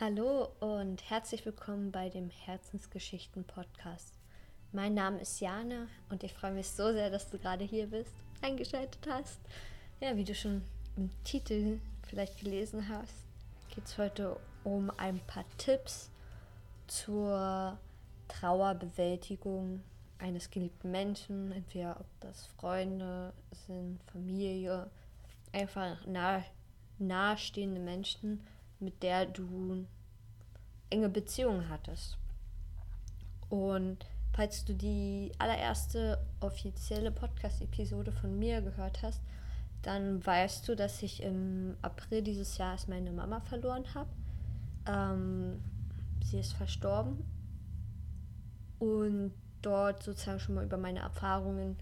Hallo und herzlich willkommen bei dem Herzensgeschichten Podcast. Mein Name ist Jana und ich freue mich so sehr, dass du gerade hier bist, eingeschaltet hast. Ja, wie du schon im Titel vielleicht gelesen hast, geht es heute um ein paar Tipps zur Trauerbewältigung eines geliebten Menschen, entweder ob das Freunde sind, Familie, einfach nah, nahestehende Menschen mit der du enge Beziehungen hattest. Und falls du die allererste offizielle Podcast-Episode von mir gehört hast, dann weißt du, dass ich im April dieses Jahres meine Mama verloren habe. Ähm, sie ist verstorben. Und dort sozusagen schon mal über meine Erfahrungen,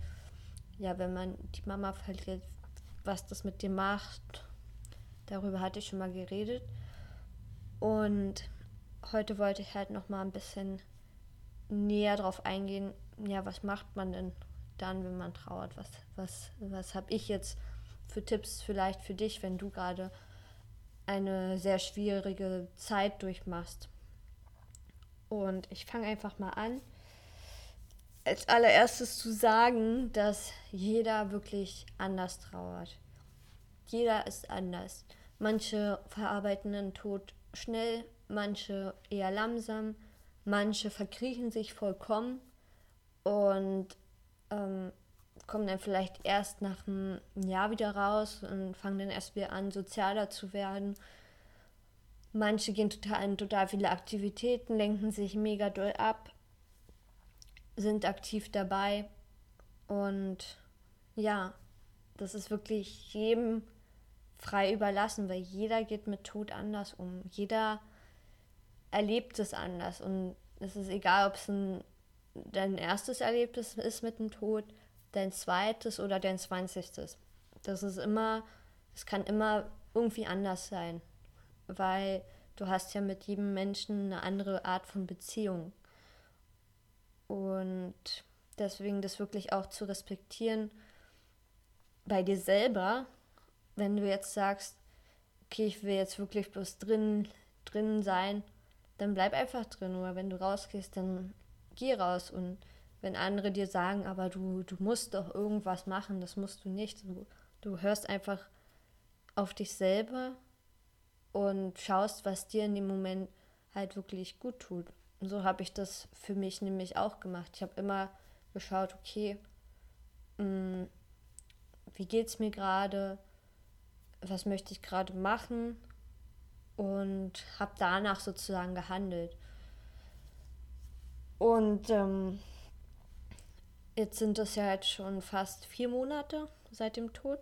ja, wenn man die Mama verliert, was das mit dir macht, darüber hatte ich schon mal geredet. Und heute wollte ich halt noch mal ein bisschen näher drauf eingehen, ja, was macht man denn dann, wenn man trauert? Was, was, was habe ich jetzt für Tipps vielleicht für dich, wenn du gerade eine sehr schwierige Zeit durchmachst? Und ich fange einfach mal an. Als allererstes zu sagen, dass jeder wirklich anders trauert. Jeder ist anders. Manche verarbeiten den Tod schnell, manche eher langsam, manche verkriechen sich vollkommen und ähm, kommen dann vielleicht erst nach einem Jahr wieder raus und fangen dann erst wieder an, sozialer zu werden. Manche gehen total in total viele Aktivitäten, lenken sich mega doll ab, sind aktiv dabei und ja, das ist wirklich jedem frei überlassen, weil jeder geht mit Tod anders um. Jeder erlebt es anders und es ist egal, ob es ein, dein erstes Erlebnis ist mit dem Tod, dein zweites oder dein zwanzigstes. Das ist immer, es kann immer irgendwie anders sein, weil du hast ja mit jedem Menschen eine andere Art von Beziehung. Und deswegen das wirklich auch zu respektieren bei dir selber, wenn du jetzt sagst, okay, ich will jetzt wirklich bloß drin, drin sein, dann bleib einfach drin. Oder wenn du rausgehst, dann geh raus. Und wenn andere dir sagen, aber du, du musst doch irgendwas machen, das musst du nicht. Du, du hörst einfach auf dich selber und schaust, was dir in dem Moment halt wirklich gut tut. Und so habe ich das für mich nämlich auch gemacht. Ich habe immer geschaut, okay, mh, mm, wie geht es mir gerade? Was möchte ich gerade machen und habe danach sozusagen gehandelt. Und ähm, jetzt sind das ja jetzt schon fast vier Monate seit dem Tod.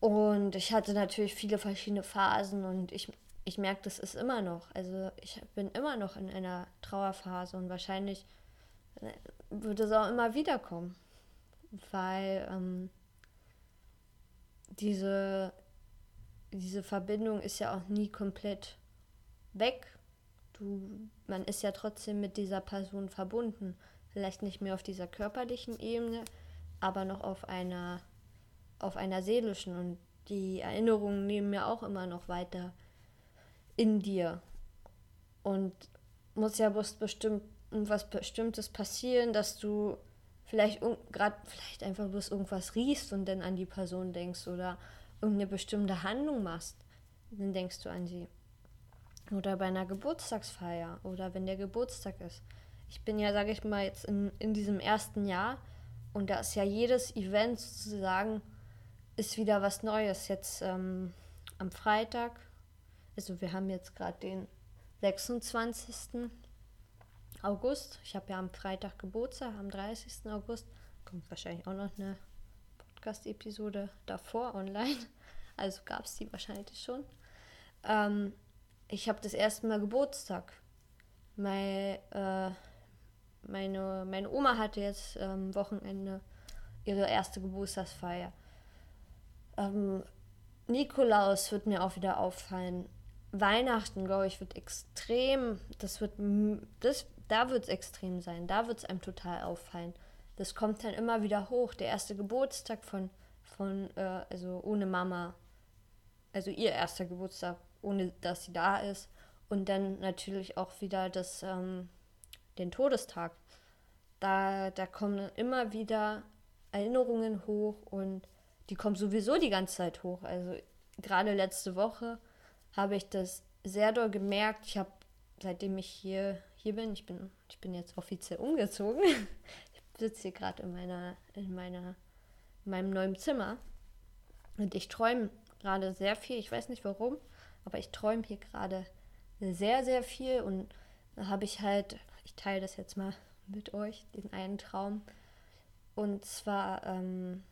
Und ich hatte natürlich viele verschiedene Phasen und ich, ich merke, das ist immer noch. Also ich bin immer noch in einer Trauerphase und wahrscheinlich äh, wird es auch immer wieder kommen. Weil ähm, diese, diese Verbindung ist ja auch nie komplett weg. Du, man ist ja trotzdem mit dieser Person verbunden. Vielleicht nicht mehr auf dieser körperlichen Ebene, aber noch auf einer, auf einer seelischen. Und die Erinnerungen nehmen ja auch immer noch weiter in dir. Und muss ja bloß bestimmt was Bestimmtes passieren, dass du vielleicht gerade vielleicht einfach bloß irgendwas riechst und dann an die Person denkst oder irgendeine bestimmte Handlung machst, dann denkst du an sie. Oder bei einer Geburtstagsfeier oder wenn der Geburtstag ist. Ich bin ja, sage ich mal, jetzt in, in diesem ersten Jahr und da ist ja jedes Event sozusagen, ist wieder was Neues. Jetzt ähm, am Freitag, also wir haben jetzt gerade den 26. August. Ich habe ja am Freitag Geburtstag, am 30. August. Kommt wahrscheinlich auch noch eine Podcast-Episode davor online. Also gab es die wahrscheinlich schon. Ähm, ich habe das erste Mal Geburtstag. Mein, äh, meine, meine Oma hatte jetzt ähm, Wochenende ihre erste Geburtstagsfeier. Ähm, Nikolaus wird mir auch wieder auffallen. Weihnachten, glaube ich, wird extrem, das wird, das da wird es extrem sein, da wird es einem total auffallen. Das kommt dann immer wieder hoch. Der erste Geburtstag von, von äh, also ohne Mama, also ihr erster Geburtstag, ohne dass sie da ist. Und dann natürlich auch wieder das, ähm, den Todestag. Da, da kommen immer wieder Erinnerungen hoch und die kommen sowieso die ganze Zeit hoch. Also gerade letzte Woche habe ich das sehr doll gemerkt. Ich habe, seitdem ich hier, hier bin, ich bin, ich bin jetzt offiziell umgezogen. ich sitze hier gerade in meiner, in meiner, in meinem neuen Zimmer. Und ich träume gerade sehr viel. Ich weiß nicht warum, aber ich träume hier gerade sehr, sehr viel. Und da habe ich halt, ich teile das jetzt mal mit euch, den einen Traum. Und zwar ähm,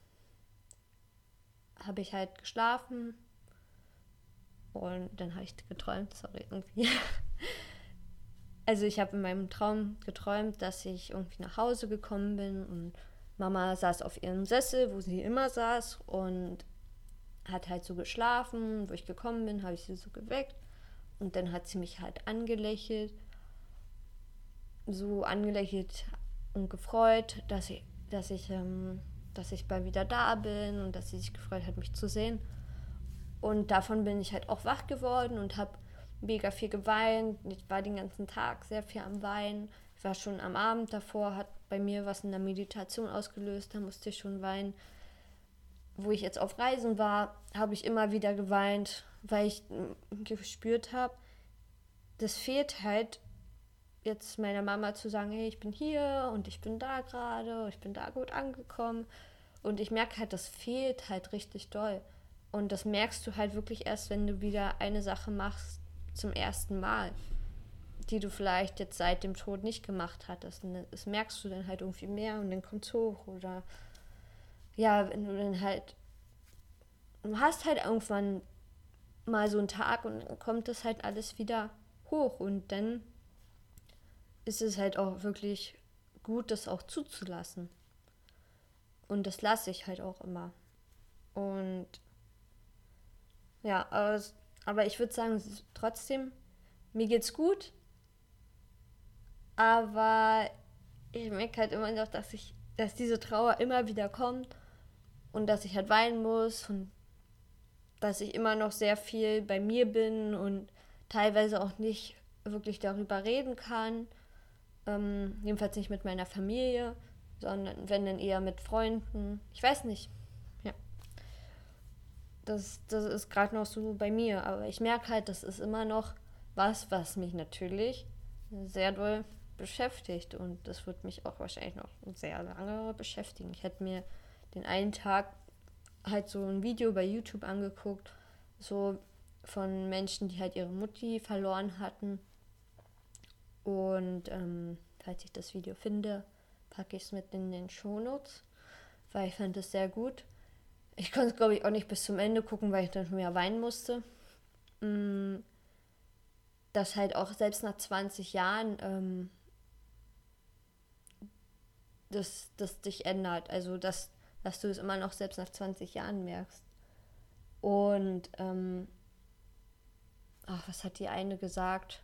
habe ich halt geschlafen und dann habe ich geträumt, sorry, irgendwie. Also ich habe in meinem Traum geträumt, dass ich irgendwie nach Hause gekommen bin und Mama saß auf ihrem Sessel, wo sie immer saß und hat halt so geschlafen. Wo ich gekommen bin, habe ich sie so geweckt und dann hat sie mich halt angelächelt, so angelächelt und gefreut, dass ich, dass ich, ähm, dass ich bald wieder da bin und dass sie sich gefreut hat, mich zu sehen. Und davon bin ich halt auch wach geworden und habe mega viel geweint. Ich war den ganzen Tag sehr viel am Weinen. Ich war schon am Abend davor, hat bei mir was in der Meditation ausgelöst, da musste ich schon weinen. Wo ich jetzt auf Reisen war, habe ich immer wieder geweint, weil ich gespürt habe, das fehlt halt jetzt meiner Mama zu sagen, hey, ich bin hier und ich bin da gerade, ich bin da gut angekommen. Und ich merke halt, das fehlt halt richtig doll. Und das merkst du halt wirklich erst, wenn du wieder eine Sache machst zum ersten Mal, die du vielleicht jetzt seit dem Tod nicht gemacht hattest. Und das merkst du dann halt irgendwie mehr und dann kommt es hoch. Oder ja, wenn du dann halt, du hast halt irgendwann mal so einen Tag und dann kommt das halt alles wieder hoch. Und dann ist es halt auch wirklich gut, das auch zuzulassen. Und das lasse ich halt auch immer. Und ja, aber, aber ich würde sagen, trotzdem, mir geht's gut. Aber ich merke halt immer noch, dass ich, dass diese Trauer immer wieder kommt und dass ich halt weinen muss und dass ich immer noch sehr viel bei mir bin und teilweise auch nicht wirklich darüber reden kann. Ähm, jedenfalls nicht mit meiner Familie, sondern wenn dann eher mit Freunden. Ich weiß nicht das, das ist gerade noch so bei mir. Aber ich merke halt, das ist immer noch was, was mich natürlich sehr doll beschäftigt. Und das wird mich auch wahrscheinlich noch sehr lange beschäftigen. Ich hätte mir den einen Tag halt so ein Video bei YouTube angeguckt, so von Menschen, die halt ihre Mutti verloren hatten. Und ähm, falls ich das Video finde, packe ich es mit in den Shownotes, weil ich fand es sehr gut. Ich konnte es, glaube ich, auch nicht bis zum Ende gucken, weil ich dann schon wieder weinen musste. Mm, dass halt auch selbst nach 20 Jahren ähm, das, das dich ändert. Also, dass, dass du es immer noch selbst nach 20 Jahren merkst. Und, ähm, ach, was hat die eine gesagt?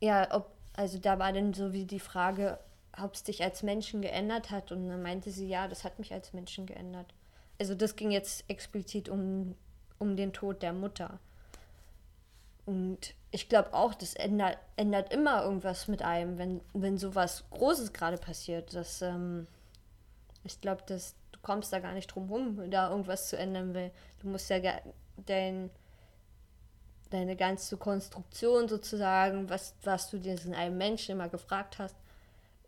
Ja, ob, also da war dann so wie die Frage, ob es dich als Menschen geändert hat. Und dann meinte sie, ja, das hat mich als Menschen geändert also das ging jetzt explizit um, um den Tod der Mutter. Und ich glaube auch, das ändert, ändert immer irgendwas mit einem, wenn, wenn sowas Großes gerade passiert. Das, ähm, ich glaube, du kommst da gar nicht drum rum, da irgendwas zu ändern, weil du musst ja dein, deine ganze Konstruktion sozusagen, was, was du dir in einem Menschen immer gefragt hast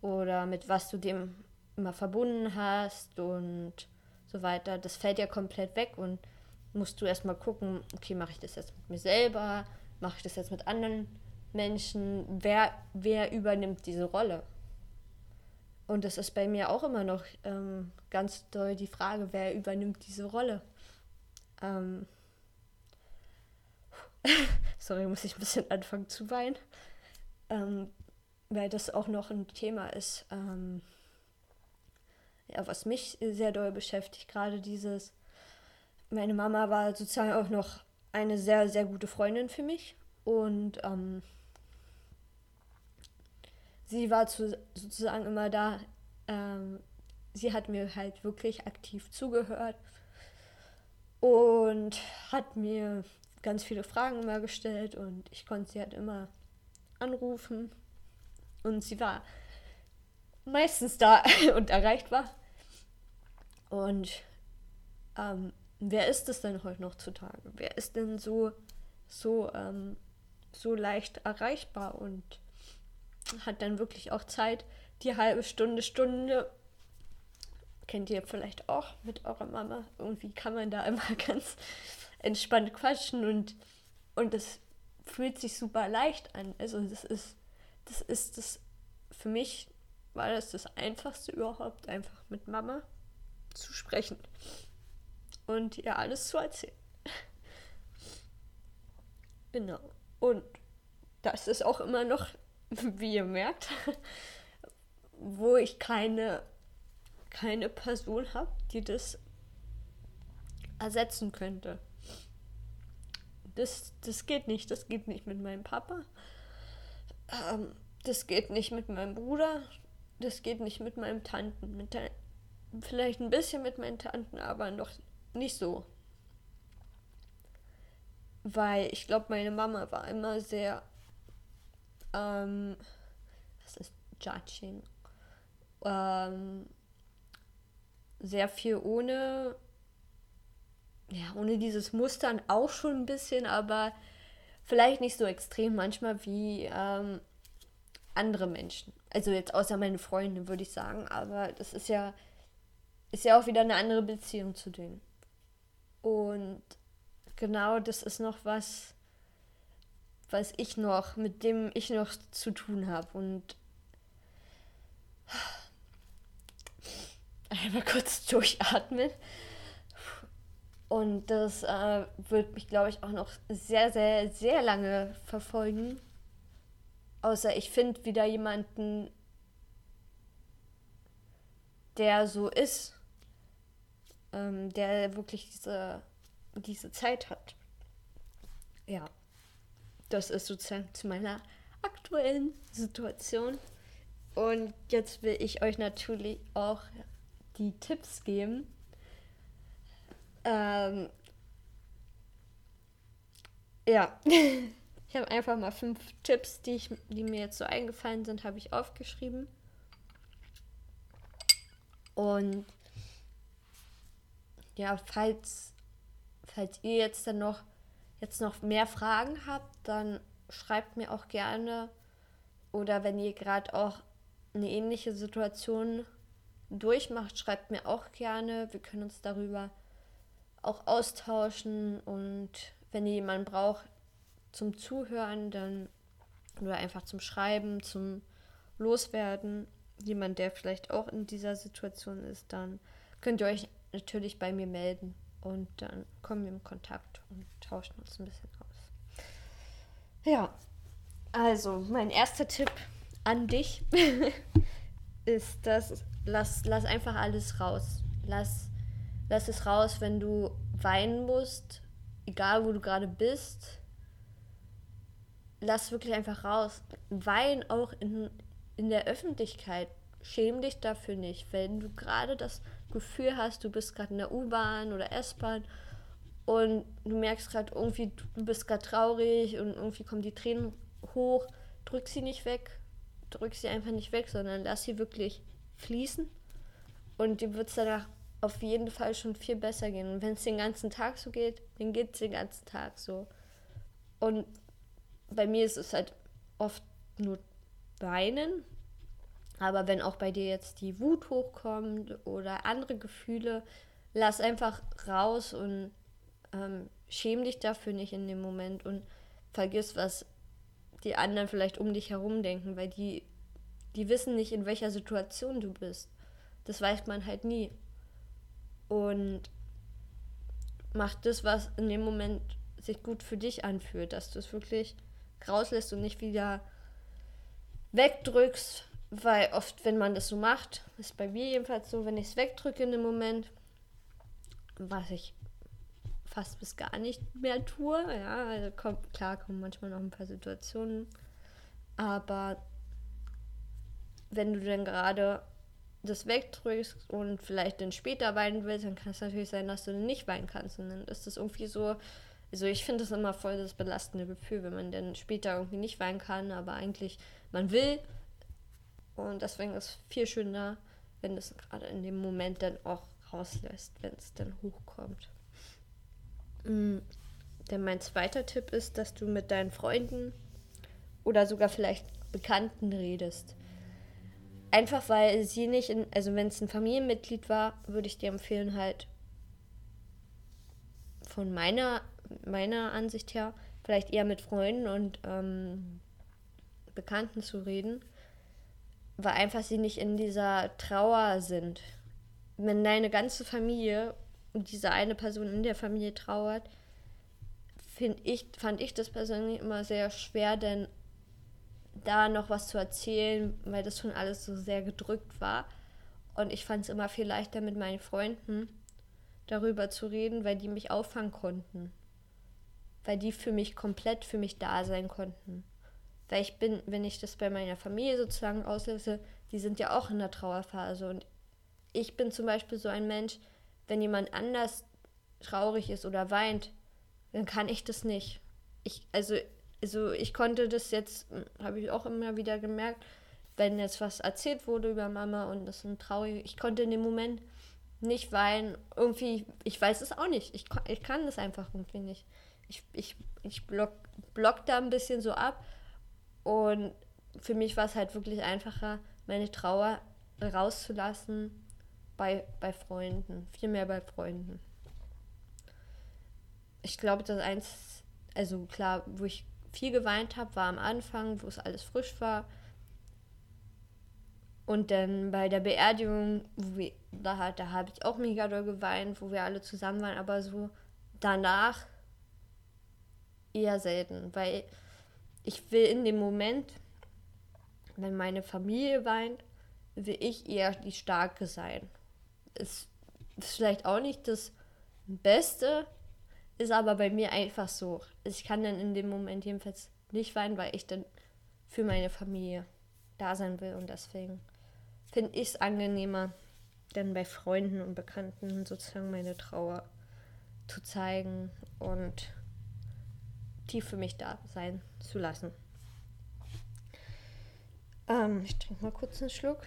oder mit was du dem immer verbunden hast und so weiter, das fällt ja komplett weg und musst du erstmal gucken, okay, mache ich das jetzt mit mir selber, mache ich das jetzt mit anderen Menschen, wer, wer übernimmt diese Rolle? Und das ist bei mir auch immer noch ähm, ganz doll die Frage, wer übernimmt diese Rolle? Ähm Sorry, muss ich ein bisschen anfangen zu weinen, ähm, weil das auch noch ein Thema ist. Ähm ja, was mich sehr doll beschäftigt, gerade dieses, meine Mama war sozusagen auch noch eine sehr, sehr gute Freundin für mich und ähm, sie war zu, sozusagen immer da. Ähm, sie hat mir halt wirklich aktiv zugehört und hat mir ganz viele Fragen immer gestellt und ich konnte sie halt immer anrufen. Und sie war meistens da und erreichbar. Und ähm, wer ist es denn heute noch zutage? Wer ist denn so, so, ähm, so leicht erreichbar und hat dann wirklich auch Zeit, die halbe Stunde, Stunde, kennt ihr vielleicht auch mit eurer Mama, irgendwie kann man da immer ganz entspannt quatschen und, und das fühlt sich super leicht an. Also das ist, das ist das, für mich war das das Einfachste überhaupt, einfach mit Mama zu sprechen und ihr alles zu erzählen. genau. Und das ist auch immer noch, wie ihr merkt, wo ich keine, keine Person habe, die das ersetzen könnte. Das, das geht nicht. Das geht nicht mit meinem Papa. Ähm, das geht nicht mit meinem Bruder. Das geht nicht mit meinem Tanten. Mit vielleicht ein bisschen mit meinen Tanten, aber noch nicht so. Weil ich glaube, meine Mama war immer sehr. Ähm, was ist Judging? Ähm, sehr viel ohne ja, ohne dieses Mustern auch schon ein bisschen, aber vielleicht nicht so extrem manchmal wie ähm, andere Menschen. Also jetzt außer meine Freunde, würde ich sagen. Aber das ist ja, ist ja auch wieder eine andere Beziehung zu denen. Und genau das ist noch was, was ich noch, mit dem ich noch zu tun habe. Und einmal kurz durchatmen. Und das äh, wird mich, glaube ich, auch noch sehr, sehr, sehr lange verfolgen. Außer ich finde wieder jemanden, der so ist, ähm, der wirklich diese, diese Zeit hat. Ja, das ist sozusagen zu meiner aktuellen Situation. Und jetzt will ich euch natürlich auch die Tipps geben, ähm, ja, ich habe einfach mal fünf Tipps, die, ich, die mir jetzt so eingefallen sind, habe ich aufgeschrieben. Und ja, falls, falls ihr jetzt dann noch jetzt noch mehr Fragen habt, dann schreibt mir auch gerne. Oder wenn ihr gerade auch eine ähnliche Situation durchmacht, schreibt mir auch gerne. Wir können uns darüber auch austauschen und wenn ihr jemanden braucht zum Zuhören, dann oder einfach zum Schreiben, zum Loswerden, jemand, der vielleicht auch in dieser Situation ist, dann könnt ihr euch natürlich bei mir melden und dann kommen wir in Kontakt und tauschen uns ein bisschen aus. Ja, also mein erster Tipp an dich ist, dass lass, lass einfach alles raus. Lass lass es raus, wenn du weinen musst, egal wo du gerade bist. Lass wirklich einfach raus. Wein auch in, in der Öffentlichkeit. Schäm dich dafür nicht, wenn du gerade das Gefühl hast, du bist gerade in der U-Bahn oder S-Bahn und du merkst gerade irgendwie, du bist gerade traurig und irgendwie kommen die Tränen hoch. Drück sie nicht weg. Drück sie einfach nicht weg, sondern lass sie wirklich fließen. Und dir wird es danach auf jeden Fall schon viel besser gehen. Und wenn es den ganzen Tag so geht, dann geht es den ganzen Tag so. Und bei mir ist es halt oft nur Weinen. Aber wenn auch bei dir jetzt die Wut hochkommt oder andere Gefühle, lass einfach raus und ähm, schäm dich dafür nicht in dem Moment und vergiss, was die anderen vielleicht um dich herum denken, weil die, die wissen nicht, in welcher Situation du bist. Das weiß man halt nie und mach das, was in dem Moment sich gut für dich anfühlt, dass du es wirklich rauslässt und nicht wieder wegdrückst, weil oft, wenn man das so macht, ist bei mir jedenfalls so, wenn ich es wegdrücke in dem Moment, was ich fast bis gar nicht mehr tue, ja, also kommt, klar kommen manchmal noch ein paar Situationen, aber wenn du dann gerade das wegdrückst und vielleicht dann später weinen willst, dann kann es natürlich sein, dass du dann nicht weinen kannst. Und dann ist das irgendwie so Also ich finde es immer voll das belastende Gefühl, wenn man dann später irgendwie nicht weinen kann, aber eigentlich man will. Und deswegen ist es viel schöner, wenn es gerade in dem Moment dann auch rauslässt, wenn es dann hochkommt. Mhm. Denn mein zweiter Tipp ist, dass du mit deinen Freunden oder sogar vielleicht Bekannten redest. Einfach weil sie nicht, in, also wenn es ein Familienmitglied war, würde ich dir empfehlen, halt von meiner meiner Ansicht her, vielleicht eher mit Freunden und ähm, Bekannten zu reden, weil einfach sie nicht in dieser Trauer sind. Wenn deine ganze Familie und diese eine Person in der Familie trauert, ich, fand ich das persönlich immer sehr schwer, denn da noch was zu erzählen, weil das schon alles so sehr gedrückt war. Und ich fand es immer viel leichter mit meinen Freunden darüber zu reden, weil die mich auffangen konnten weil die für mich komplett für mich da sein konnten. Weil ich bin, wenn ich das bei meiner Familie sozusagen auslöse, die sind ja auch in der Trauerphase. Und ich bin zum Beispiel so ein Mensch, wenn jemand anders traurig ist oder weint, dann kann ich das nicht. Ich, also, also ich konnte das jetzt, habe ich auch immer wieder gemerkt, wenn jetzt was erzählt wurde über Mama und das sind traurige, ich konnte in dem Moment nicht weinen. Irgendwie, ich weiß es auch nicht. Ich, ich kann das einfach irgendwie nicht ich, ich, ich block, block da ein bisschen so ab. Und für mich war es halt wirklich einfacher, meine Trauer rauszulassen bei, bei Freunden. Viel mehr bei Freunden. Ich glaube, das eins, also klar, wo ich viel geweint habe, war am Anfang, wo es alles frisch war. Und dann bei der Beerdigung, wo wir, da, da habe ich auch mega doll geweint, wo wir alle zusammen waren, aber so danach eher selten, weil ich will in dem Moment, wenn meine Familie weint, will ich eher die Starke sein. Ist, ist vielleicht auch nicht das Beste, ist aber bei mir einfach so. Ich kann dann in dem Moment jedenfalls nicht weinen, weil ich dann für meine Familie da sein will und deswegen finde ich es angenehmer, dann bei Freunden und Bekannten sozusagen meine Trauer zu zeigen und tief für mich da sein zu lassen. Ähm, ich trinke mal kurz einen Schluck.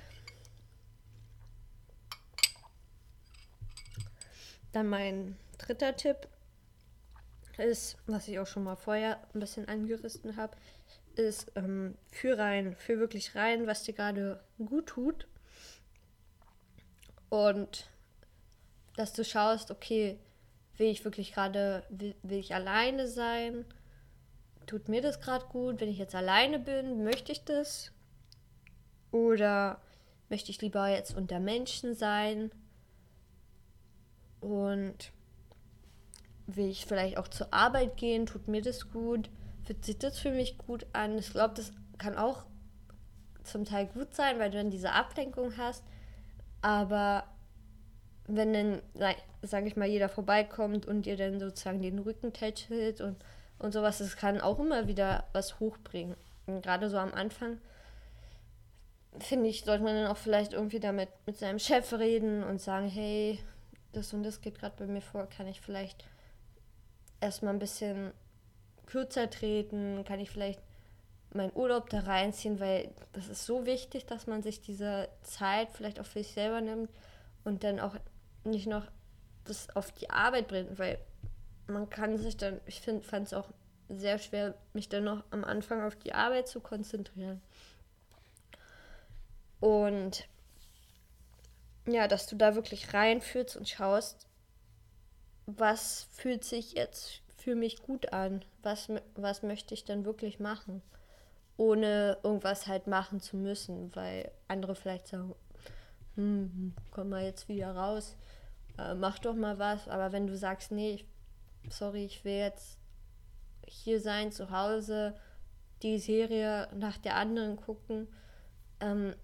Dann mein dritter Tipp ist, was ich auch schon mal vorher ein bisschen angerissen habe, ist ähm, für rein, für wirklich rein, was dir gerade gut tut. Und dass du schaust, okay, will ich wirklich gerade, will, will ich alleine sein? Tut mir das gerade gut? Wenn ich jetzt alleine bin, möchte ich das? Oder möchte ich lieber jetzt unter Menschen sein? Und will ich vielleicht auch zur Arbeit gehen? Tut mir das gut? Fühlt sich das für mich gut an? Ich glaube, das kann auch zum Teil gut sein, weil du dann diese Ablenkung hast. Aber wenn dann, sage ich mal, jeder vorbeikommt und dir dann sozusagen den Rücken tätschelt und und sowas, das kann auch immer wieder was hochbringen. Und gerade so am Anfang, finde ich, sollte man dann auch vielleicht irgendwie damit mit seinem Chef reden und sagen, hey, das und das geht gerade bei mir vor, kann ich vielleicht erstmal ein bisschen kürzer treten, kann ich vielleicht meinen Urlaub da reinziehen, weil das ist so wichtig, dass man sich diese Zeit vielleicht auch für sich selber nimmt und dann auch nicht noch das auf die Arbeit bringt, weil man kann sich dann, ich fand es auch sehr schwer, mich dann noch am Anfang auf die Arbeit zu konzentrieren. Und ja, dass du da wirklich reinfühlst und schaust, was fühlt sich jetzt für mich gut an? Was, was möchte ich denn wirklich machen? Ohne irgendwas halt machen zu müssen, weil andere vielleicht sagen, hm, komm mal jetzt wieder raus, äh, mach doch mal was. Aber wenn du sagst, nee, ich sorry, ich will jetzt hier sein, zu Hause, die Serie nach der anderen gucken, ähm,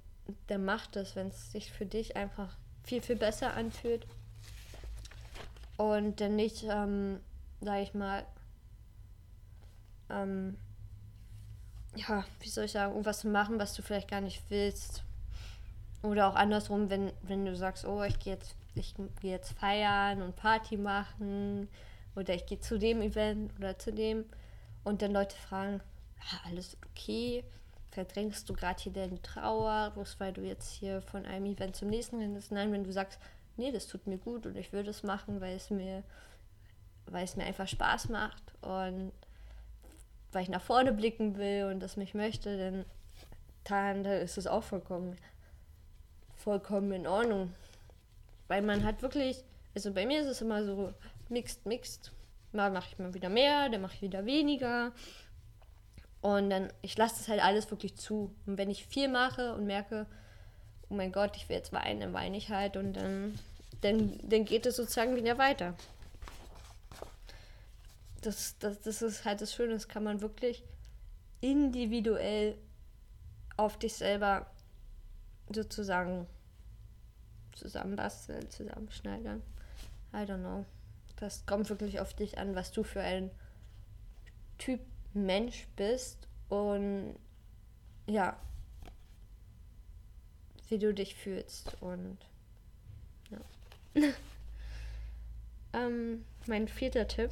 dann macht es, wenn es sich für dich einfach viel, viel besser anfühlt. Und dann nicht, ähm, sag ich mal, ähm, ja, wie soll ich sagen, irgendwas zu machen, was du vielleicht gar nicht willst. Oder auch andersrum, wenn, wenn du sagst, oh, ich gehe jetzt, ich gehe jetzt feiern und Party machen oder ich gehe zu dem Event oder zu dem und dann Leute fragen, alles okay, verdrängst du gerade hier deine Trauer, bloß weil du jetzt hier von einem Event zum nächsten rennst. Nein, wenn du sagst, nee, das tut mir gut und ich würde es machen, weil es mir, weil es mir einfach Spaß macht und weil ich nach vorne blicken will und das mich möchte, dann, dann ist es auch vollkommen, vollkommen in Ordnung. Weil man hat wirklich, also bei mir ist es immer so mixed, mixed. Mal mache ich mal wieder mehr, dann mache ich wieder weniger. Und dann, ich lasse das halt alles wirklich zu. Und wenn ich viel mache und merke, oh mein Gott, ich will jetzt weinen, dann weine ich halt und dann, dann, dann geht es sozusagen wieder weiter. Das, das, das ist halt das Schöne, das kann man wirklich individuell auf dich selber sozusagen zusammenbasteln, zusammenschneidern. I don't know. Das kommt wirklich auf dich an, was du für ein Typ Mensch bist und ja, wie du dich fühlst und ja. ähm, mein vierter Tipp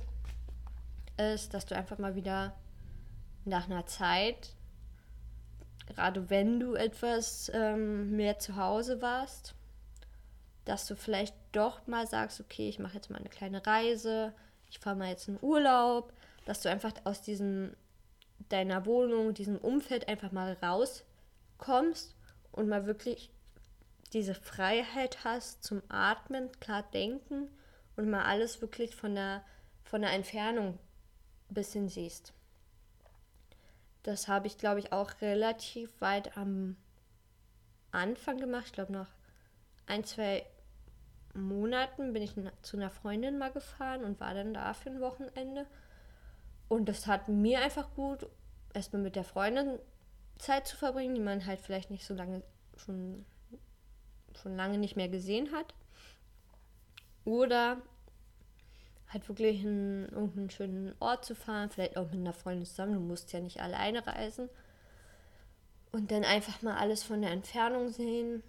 ist, dass du einfach mal wieder nach einer Zeit, gerade wenn du etwas ähm, mehr zu Hause warst, dass du vielleicht doch mal sagst, okay, ich mache jetzt mal eine kleine Reise, ich fahre mal jetzt in Urlaub, dass du einfach aus diesem deiner Wohnung, diesem Umfeld einfach mal rauskommst und mal wirklich diese Freiheit hast zum Atmen, klar denken und mal alles wirklich von der, von der Entfernung ein bisschen siehst. Das habe ich, glaube ich, auch relativ weit am Anfang gemacht. Ich glaube, nach ein, zwei Monaten bin ich zu einer Freundin mal gefahren und war dann da für ein Wochenende. Und das hat mir einfach gut, erstmal mit der Freundin Zeit zu verbringen, die man halt vielleicht nicht so lange schon, schon lange nicht mehr gesehen hat. Oder halt wirklich in irgendeinen schönen Ort zu fahren, vielleicht auch mit einer Freundin zusammen. Du musst ja nicht alleine reisen. Und dann einfach mal alles von der Entfernung sehen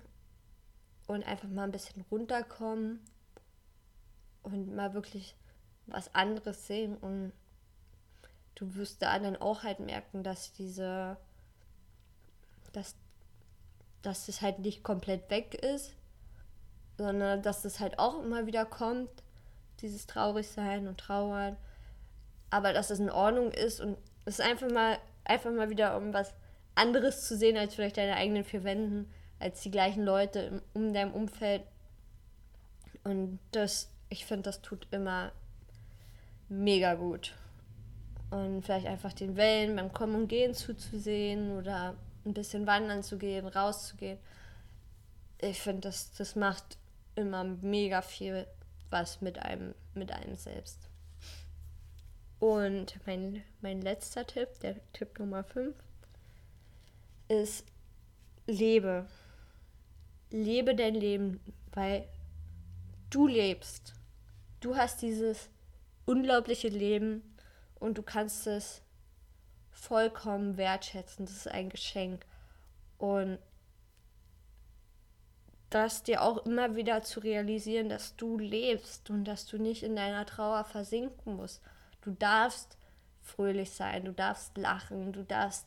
und einfach mal ein bisschen runterkommen und mal wirklich was anderes sehen. Und du wirst da dann auch halt merken, dass diese, dass, dass es halt nicht komplett weg ist, sondern dass es halt auch immer wieder kommt, dieses Traurigsein und Trauern, aber dass es in Ordnung ist und es einfach mal, einfach mal wieder um was anderes zu sehen als vielleicht deine eigenen vier Wänden, als die gleichen Leute um deinem Umfeld. Und das, ich finde, das tut immer mega gut und vielleicht einfach den Wellen beim Kommen und Gehen zuzusehen oder ein bisschen wandern zu gehen, rauszugehen. Ich finde, das, das macht immer mega viel was mit einem, mit einem selbst. Und mein, mein letzter Tipp, der Tipp Nummer 5, ist lebe. Lebe dein Leben, weil du lebst. Du hast dieses unglaubliche Leben und du kannst es vollkommen wertschätzen. Das ist ein Geschenk. Und das dir auch immer wieder zu realisieren, dass du lebst und dass du nicht in deiner Trauer versinken musst. Du darfst fröhlich sein, du darfst lachen, du darfst,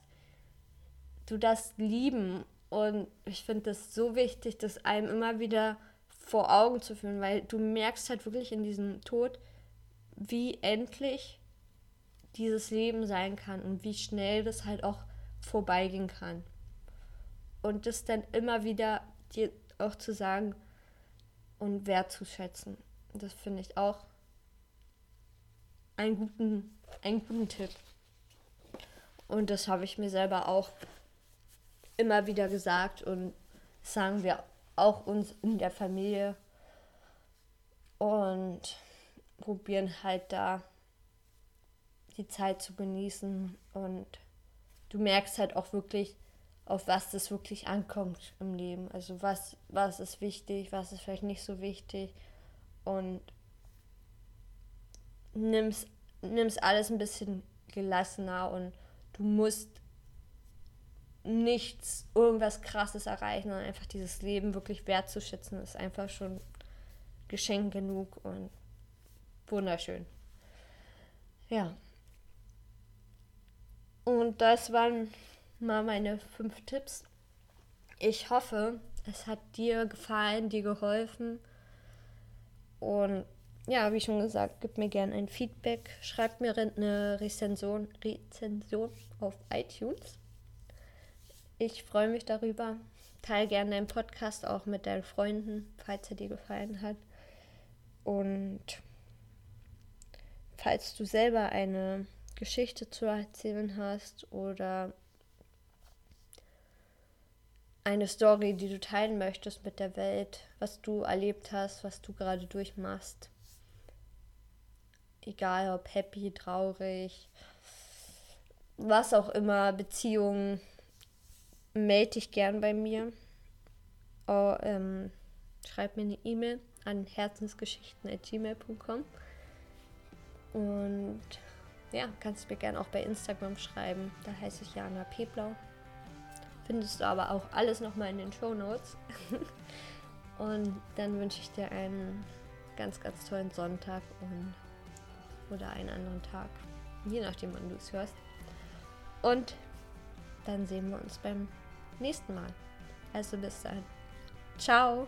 du darfst lieben. Und ich finde das so wichtig, das einem immer wieder vor Augen zu führen, weil du merkst halt wirklich in diesem Tod, wie endlich dieses Leben sein kann und wie schnell das halt auch vorbeigehen kann. Und das dann immer wieder dir auch zu sagen und wertzuschätzen. Das finde ich auch einen guten, einen guten Tipp. Und das habe ich mir selber auch immer wieder gesagt und sagen wir auch uns in der Familie und probieren halt da die Zeit zu genießen und du merkst halt auch wirklich, auf was das wirklich ankommt im Leben. Also was, was ist wichtig, was ist vielleicht nicht so wichtig und nimmst, nimmst alles ein bisschen gelassener und du musst nichts, irgendwas krasses erreichen, sondern einfach dieses Leben wirklich wertzuschätzen, ist einfach schon Geschenk genug und wunderschön. Ja. Und das waren mal meine fünf Tipps. Ich hoffe, es hat dir gefallen, dir geholfen. Und ja, wie schon gesagt, gib mir gerne ein Feedback. Schreib mir eine Rezension, Rezension auf iTunes. Ich freue mich darüber. Teil gerne deinen Podcast auch mit deinen Freunden, falls er dir gefallen hat. Und falls du selber eine Geschichte zu erzählen hast oder eine Story, die du teilen möchtest mit der Welt, was du erlebt hast, was du gerade durchmachst. Egal ob happy, traurig, was auch immer, Beziehungen, melde dich gern bei mir. Oh, ähm, schreib mir eine E-Mail an herzensgeschichten.gmail.com und ja, kannst mir gerne auch bei Instagram schreiben. Da heiße ich Jana Peblau. Findest du aber auch alles nochmal in den Show Notes. und dann wünsche ich dir einen ganz, ganz tollen Sonntag und oder einen anderen Tag. Je nachdem, wann du es hörst. Und dann sehen wir uns beim nächsten Mal. Also bis dann. Ciao.